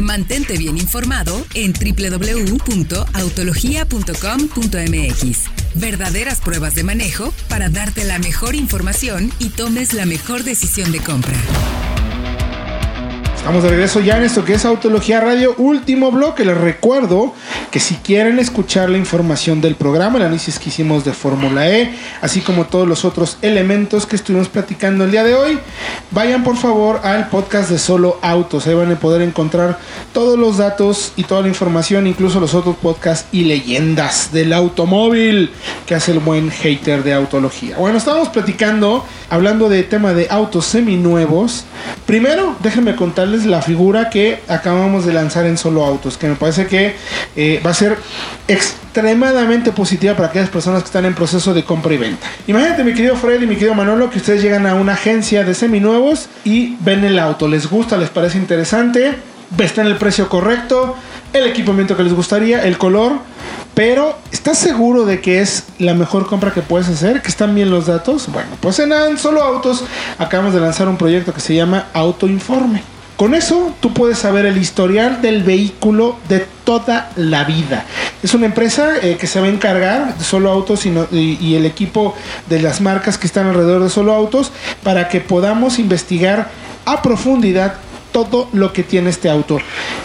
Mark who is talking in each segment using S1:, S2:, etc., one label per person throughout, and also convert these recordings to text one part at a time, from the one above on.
S1: Mantente bien informado en www.autologia.com.mx. Verdaderas pruebas de manejo para darte la mejor información y tomes la mejor decisión de compra.
S2: Estamos de regreso ya en esto que es Autología Radio, último bloque. Les recuerdo que si quieren escuchar la información del programa, el análisis que hicimos de Fórmula E, así como todos los otros elementos que estuvimos platicando el día de hoy, vayan por favor al podcast de Solo Autos. Ahí van a poder encontrar todos los datos y toda la información, incluso los otros podcasts y leyendas del automóvil que hace el buen hater de Autología. Bueno, estábamos platicando, hablando de tema de autos seminuevos. Primero, déjenme contarles la figura que acabamos de lanzar en Solo Autos, que me parece que eh, va a ser extremadamente positiva para aquellas personas que están en proceso de compra y venta. Imagínate, mi querido Fred y mi querido Manolo, que ustedes llegan a una agencia de seminuevos y ven el auto, les gusta, les parece interesante, está en el precio correcto, el equipamiento que les gustaría, el color, pero ¿estás seguro de que es la mejor compra que puedes hacer? ¿Que están bien los datos? Bueno, pues en Solo Autos acabamos de lanzar un proyecto que se llama Autoinforme. Con eso tú puedes saber el historial del vehículo de toda la vida. Es una empresa eh, que se va a encargar de solo autos y, y, el equipo de las marcas que están alrededor de solo autos para que podamos investigar a profundidad todo lo que tiene este auto.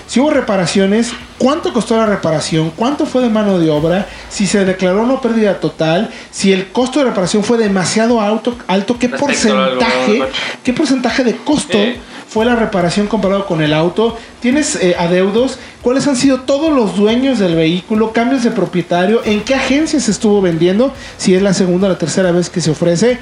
S2: Si hubo reparaciones, cuánto costó la reparación, cuánto fue de mano de obra, si se declaró no pérdida total, si el costo de reparación fue demasiado alto, alto qué porcentaje, qué porcentaje de costo fue la reparación comparado con el auto? ¿Tienes eh, adeudos? ¿Cuáles han sido todos los dueños del vehículo? ¿Cambios de propietario? ¿En qué agencia se estuvo vendiendo? Si es la segunda o la tercera vez que se ofrece.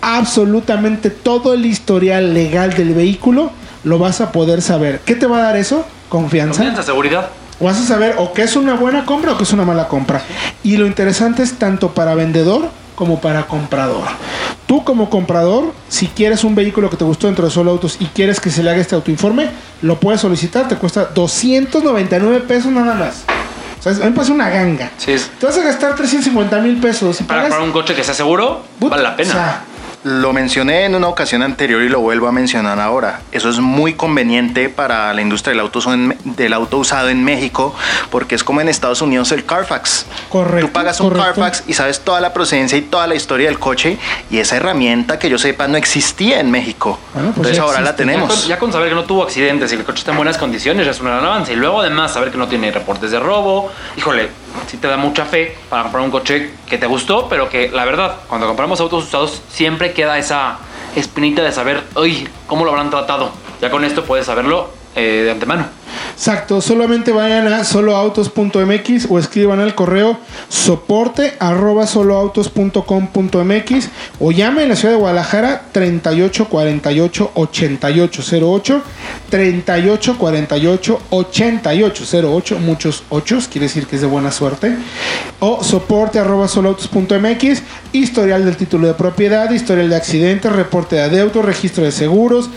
S2: Absolutamente todo el historial legal del vehículo lo vas a poder saber. ¿Qué te va a dar eso? Confianza.
S3: Confianza, seguridad.
S2: Vas a saber o que es una buena compra o que es una mala compra. Y lo interesante es tanto para vendedor como para comprador. Tú como comprador, si quieres un vehículo que te gustó dentro de Solo Autos y quieres que se le haga este autoinforme, lo puedes solicitar, te cuesta 299 pesos nada más. O sea, a mí me parece una ganga.
S3: Sí.
S2: Te vas a gastar 350 mil pesos.
S3: para, para un coche que sea seguro, vale la pena.
S4: Lo mencioné en una ocasión anterior y lo vuelvo a mencionar ahora. Eso es muy conveniente para la industria del auto, del auto usado en México porque es como en Estados Unidos el Carfax.
S2: Correcto.
S4: Tú pagas un Carfax y sabes toda la procedencia y toda la historia del coche y esa herramienta que yo sepa no existía en México. pues Entonces ahora la tenemos.
S3: Ya con, saber que no tuvo accidentes y que el coche está en buenas condiciones ya es un gran avance. Y luego además saber que no tiene reportes de robo. Híjole, sí te da mucha fe para comprar un coche que te gustó, pero que la verdad, cuando compramos autos usados siempre queda esa espinita de saber, uy, ¿cómo lo habrán tratado? Ya con esto puedes saberlo eh, de antemano.
S2: Exacto, solamente vayan a soloautos.mx o escriban al correo soporte arroba soloautos.com.mx o llamen en la ciudad de Guadalajara 38 48 88 08 38 48 88 08 muchos ochos, quiere decir que es de buena suerte o soporte arroba soloautos.mx historial del título de propiedad, historial de accidentes, reporte de adeudo, registro de seguros,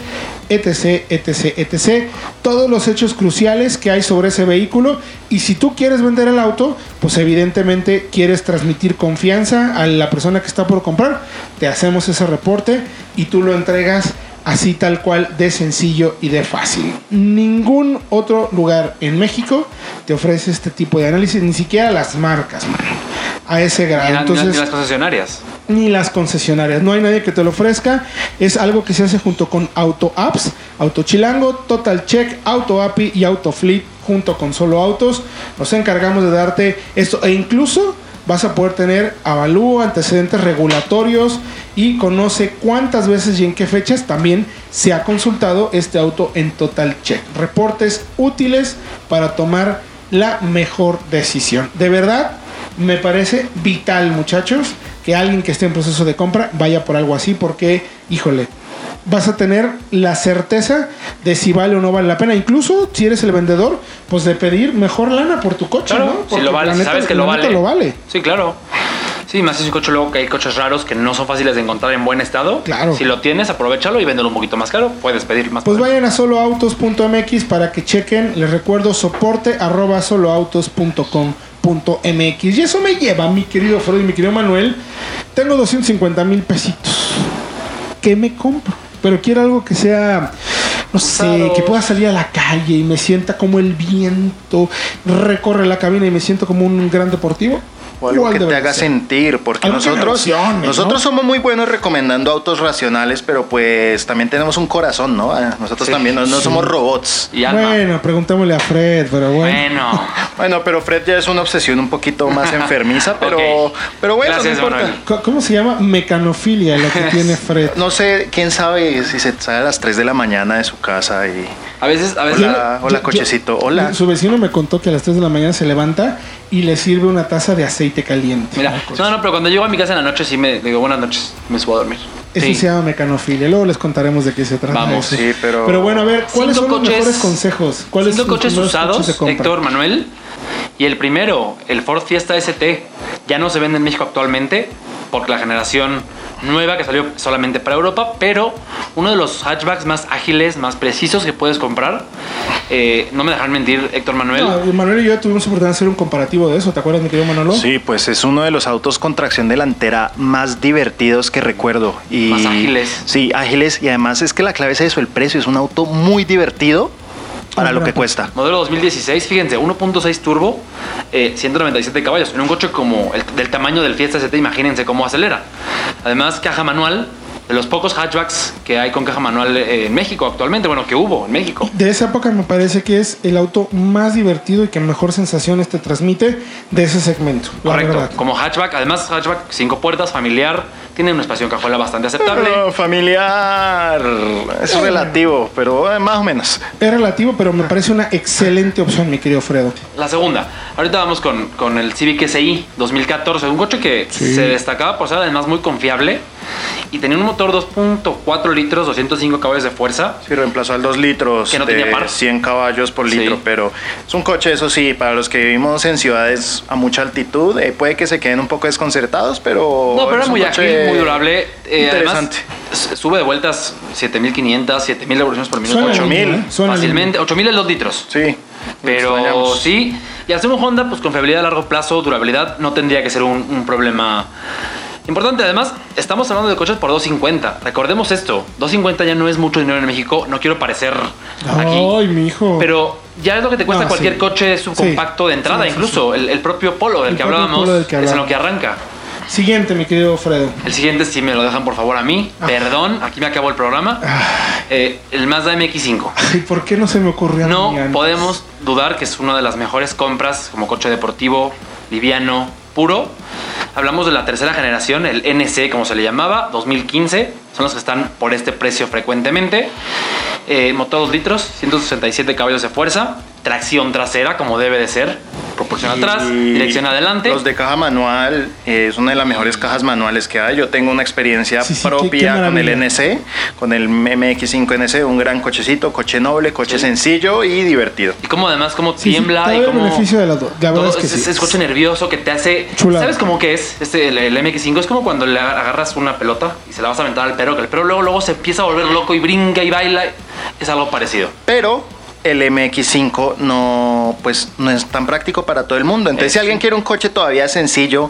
S2: etc, etc, etc. Todos los hechos cruciales que hay sobre ese vehículo. Y si tú quieres vender el auto, pues evidentemente quieres transmitir confianza a la persona que está por comprar. Te hacemos ese reporte y tú lo entregas así tal cual de sencillo y de fácil. Ningún otro lugar en México te ofrece este tipo de análisis, ni siquiera las marcas, a ese grado.
S3: Entonces, ni las concesionarias
S2: ni las concesionarias. No hay nadie que te lo ofrezca. Es algo que se hace junto con Auto Apps, Auto Chilango, Total Check, Auto API y Auto Fleet junto con Solo Autos. Nos encargamos de darte esto e incluso vas a poder tener avalúo, antecedentes regulatorios y conoce cuántas veces y en qué fechas también se ha consultado este auto en Total Check. Reportes útiles para tomar la mejor decisión. De verdad, me parece vital, muchachos, que alguien que esté en proceso de compra vaya por algo así, porque, híjole, vas a tener la certeza de si vale o no vale la pena. Incluso si eres el vendedor, pues de pedir mejor lana por tu coche, ¿no?
S3: si lo vale, sabes que lo vale.
S2: lo vale.
S3: Sí, claro. Sí, más es un coche luego que hay coches raros que no son fáciles de encontrar en buen estado.
S2: Claro.
S3: Si lo tienes, aprovechalo y véndelo un poquito más caro. Puedes pedir más.
S2: Pues vayan a soloautos.mx para que chequen. Les recuerdo soporte arroba soloautos.com .mx. Y eso me lleva, mi querido Freud y mi querido Manuel. Tengo 250 mil pesitos. ¿Qué me compro? Pero quiero algo que sea no sé, que pueda salir a la calle y me sienta como el viento recorre la cabina y me siento como un gran deportivo.
S4: O algo
S2: Igual
S4: que te haga
S2: ser.
S4: sentir, porque
S2: Algo
S4: nosotros, nosotros
S2: ¿no?
S4: somos muy buenos recomendando autos racionales, pero pues también tenemos un corazón, ¿no? Ah, Nosotros
S3: Sí.
S4: también no, no
S2: Sí.
S4: somos robots.
S3: Y alma.
S2: Bueno, preguntémosle a Fred, pero bueno.
S3: Bueno.
S4: Bueno, pero Fred ya es una obsesión un poquito más enfermiza, pero, pero bueno,
S3: Gracias,
S4: no importa.
S3: Manuel.
S2: ¿Cómo se llama? Mecanofilia, lo que tiene Fred.
S4: No sé, quién sabe si se sale a las 3 de la mañana de su casa y...
S3: A veces, a veces.
S4: Hola, hola,
S2: Yo-
S4: cochecito, hola.
S2: Su vecino me contó que a las 3 de la mañana se levanta y le sirve una taza de aceite caliente.
S3: Mira, no, no, pero cuando llego a mi casa en la noche sí me digo buenas noches, me subo a dormir.
S2: Eso
S3: Sí.
S2: se llama mecanofilia. Luego les contaremos de qué se trata.
S3: Vamos,
S2: eso.
S4: sí, pero-
S2: bueno, a ver, ¿cuáles son los
S3: coches-
S2: mejores consejos? ¿Cuáles son los
S3: coches usados,
S2: coches de?
S3: Héctor Manuel. Y el primero, el Ford Fiesta ST, ya no se vende en México actualmente porque la generación nueva que salió solamente para Europa, pero uno de los hatchbacks más ágiles, más precisos que puedes comprar. Eh, no me dejan mentir, Héctor Manuel.
S2: No, Manuel y yo tuvimos oportunidad de hacer un comparativo de eso. ¿Te acuerdas, mi querido Manolo?
S4: Sí, pues es uno de los autos con tracción delantera más divertidos que recuerdo. Y,
S3: Más ágiles.
S4: Sí, ágiles. Y además es que la clave es eso, el precio. Es un auto muy divertido para lo que cuesta.
S3: Modelo 2016, fíjense, 1.6 turbo, eh, 197 caballos. En un coche como el del tamaño del Fiesta ST, imagínense cómo acelera. Además, caja manual, los pocos hatchbacks que hay con caja manual eh, en México actualmente, bueno, que hubo en México.
S2: De esa época me parece que es el auto más divertido y que mejor sensaciones te transmite de ese segmento.
S3: Correcto,
S2: verdad.
S3: como hatchback, además hatchback cinco puertas, familiar, tiene un espacio en cajuela bastante aceptable.
S4: Pero familiar es relativo, pero eh, más o menos.
S2: Es relativo, pero me parece una excelente opción, mi querido Fredo.
S3: La segunda, ahorita vamos con, con el Civic SI 2014, un coche que
S2: Sí.
S3: se destacaba por ser además muy confiable y tenía un motor 2.4 litros, 205 caballos de fuerza.
S4: Sí, reemplazó al 2 litros
S3: Que no
S4: de
S3: tenía par.
S4: 100 caballos por
S3: Sí.
S4: litro, pero es un coche, eso sí, para los que vivimos en ciudades a mucha altitud, eh, puede que se queden un poco desconcertados, pero...
S3: No, pero
S4: es
S3: muy ágil, muy durable. Eh,
S4: interesante.
S3: Además, sube de vueltas 7500, 7000 revoluciones por minuto.
S2: Suena
S4: 8000,
S2: lindo, ¿eh?
S3: Fácilmente, 8000 es 2 litros.
S4: sí.
S3: Pero sí, y ser un Honda, pues confiabilidad a largo plazo, durabilidad, no tendría que ser un, un problema importante. Además, estamos hablando de coches por 250. Recordemos esto, 250 ya no es mucho dinero en México, no quiero parecer aquí.
S2: Ay, mi hijo.
S3: Pero ya es lo que te cuesta
S2: No,
S3: cualquier
S2: sí.
S3: coche subcompacto de entrada,
S2: Sí, sí,
S3: incluso El, el propio Polo del
S2: El
S3: que hablábamos
S2: del que
S3: es en lo que arranca.
S2: Siguiente, mi querido Fredo.
S3: El siguiente, si me lo dejan por favor a mí,
S2: Ah.
S3: perdón, aquí me acabó el programa. Eh, el Mazda MX5.
S2: Ay, ¿por qué no se me ocurrió a
S3: No
S2: mí antes?
S3: podemos dudar que es una de las mejores compras como coche deportivo, liviano, puro. Hablamos de la tercera generación, el NC como se le llamaba, 2015. Son los que están por este precio frecuentemente. Eh, motor 2 litros, 167 caballos de fuerza, tracción trasera como debe de ser, atrás,
S4: Y
S3: dirección adelante.
S4: Los de caja manual eh, es una de las mejores cajas manuales que hay. Yo tengo una experiencia
S2: Sí, sí, qué- qué
S4: propia con el. NC, con el MX5 NC, un gran cochecito, coche noble, coche
S3: Sí.
S4: sencillo y divertido.
S3: Y como además como
S2: Sí, sí,
S3: tiembla y como
S2: beneficio de las dos. La verdad
S3: todo-
S2: es que sí.
S3: es coche nervioso que te hace
S2: Chulada.
S3: ¿Sabes cómo que es? Este el, el MX5 es como cuando le agarras una pelota y se la vas a aventar al perro, que el perro luego luego se empieza a volver loco y brinca y baila. Es algo parecido.
S4: Pero el MX5 no, pues, no es tan práctico para todo el mundo. Entonces,
S3: Eh,
S4: si alguien
S3: sí.
S4: quiere un coche todavía sencillo,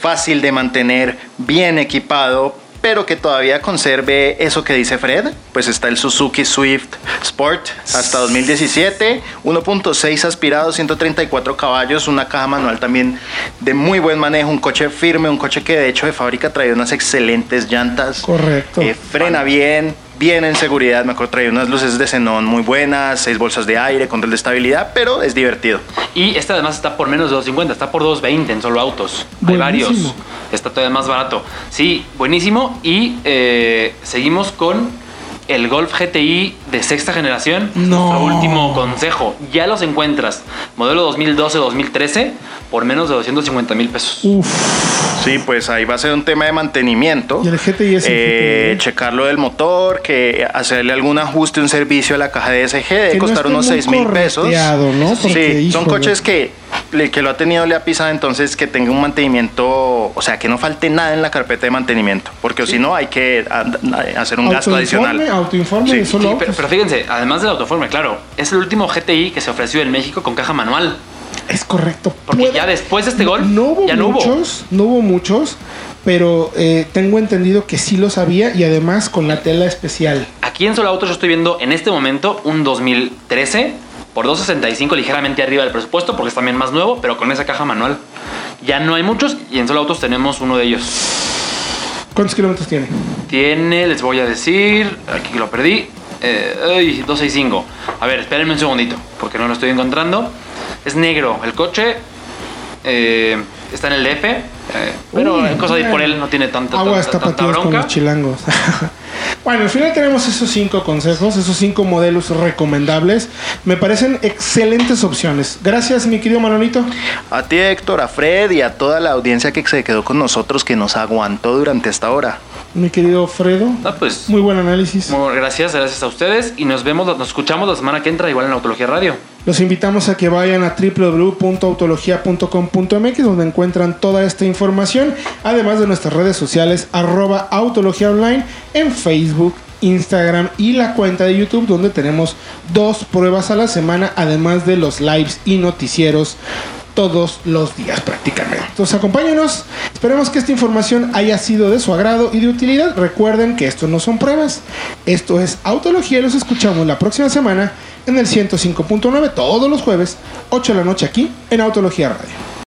S4: fácil de mantener, bien equipado, pero que todavía conserve eso que dice Fred, pues está el Suzuki Swift Sport hasta 2017, 1.6 aspirado, 134 caballos, una caja manual también de muy buen manejo, un coche firme, un coche que de hecho de fábrica trae unas excelentes llantas.
S2: Correcto.
S4: Eh, frena bien, bien en seguridad. Me acuerdo traía unas luces de xenón muy buenas, seis bolsas de aire, control de estabilidad, pero es divertido.
S3: Y este además está por menos de 250, está por 220 en solo autos. Hay varios. Está todavía más barato. Sí, buenísimo. Y eh, seguimos con el Golf GTI de sexta generación.
S2: No.
S3: Nuestro último consejo. Ya los encuentras. Modelo 2012-2013 por menos de 250 mil pesos.
S2: Uf,
S4: Sí, pues ahí va a ser un tema de mantenimiento.
S2: Y el GTI es el
S4: Eh,
S2: GTI.
S4: checarlo del motor, que hacerle algún ajuste, un servicio a la caja de SG, debe
S2: no
S4: costar unos
S2: muy
S4: 6 mil pesos.
S2: ¿no? Porque,
S4: Sí, son coches que el que lo ha tenido le ha pisado, entonces que tenga un mantenimiento, o sea, que no falte nada en la carpeta de mantenimiento, porque si no hay que hacer un gasto adicional.
S2: autoinforme
S4: Sí.
S2: solo
S3: Sí, pero, pero fíjense, además del autoforme, claro, es el último GTI que se ofreció en México con caja manual.
S2: Es correcto.
S3: Porque ya después de este Golf,
S2: no hubo
S3: ya no hubo.
S2: muchos, no hubo muchos, pero eh, tengo entendido que sí los había y además con la tela especial.
S3: Aquí en Solo Autos yo estoy viendo en este momento un 2013 por 265 ligeramente arriba del presupuesto porque es también más nuevo, pero con esa caja manual. Ya no hay muchos y en Solo Autos tenemos uno de ellos.
S2: ¿Cuántos kilómetros tiene?
S3: Tiene, les voy a decir, aquí lo perdí, eh, ay, 265. A ver, espérenme un segundito porque no lo estoy encontrando. Es negro el coche, eh, está en el DF, eh, pero
S2: Uy,
S3: hay cosa de ir por él no tiene tanta,
S2: Aguas
S3: tanta, tanta
S2: con los chilangos. bueno, al final tenemos esos cinco consejos, esos cinco modelos recomendables. Me parecen excelentes opciones. Gracias, mi querido Manolito.
S4: A ti, Héctor, a Fred y a toda la audiencia que se quedó con nosotros, que nos aguantó durante esta hora.
S2: Mi querido Fredo.
S3: Ah, pues,
S2: Muy buen análisis.
S3: muy gracias, gracias a ustedes y nos vemos, nos escuchamos la semana que entra igual en Autología Radio.
S2: Los invitamos a que vayan a www.autologia.com.mx donde encuentran toda esta información, además de nuestras redes sociales arroba autología online en Facebook, Instagram y la cuenta de YouTube donde tenemos dos pruebas a la semana, además de los lives y noticieros todos los días prácticamente. Entonces acompáñenos, esperemos que esta información haya sido de su agrado y de utilidad. Recuerden que esto no son pruebas, esto es Autología y los escuchamos la próxima semana en el 105.9 todos los jueves, 8 de la noche aquí en Autología Radio.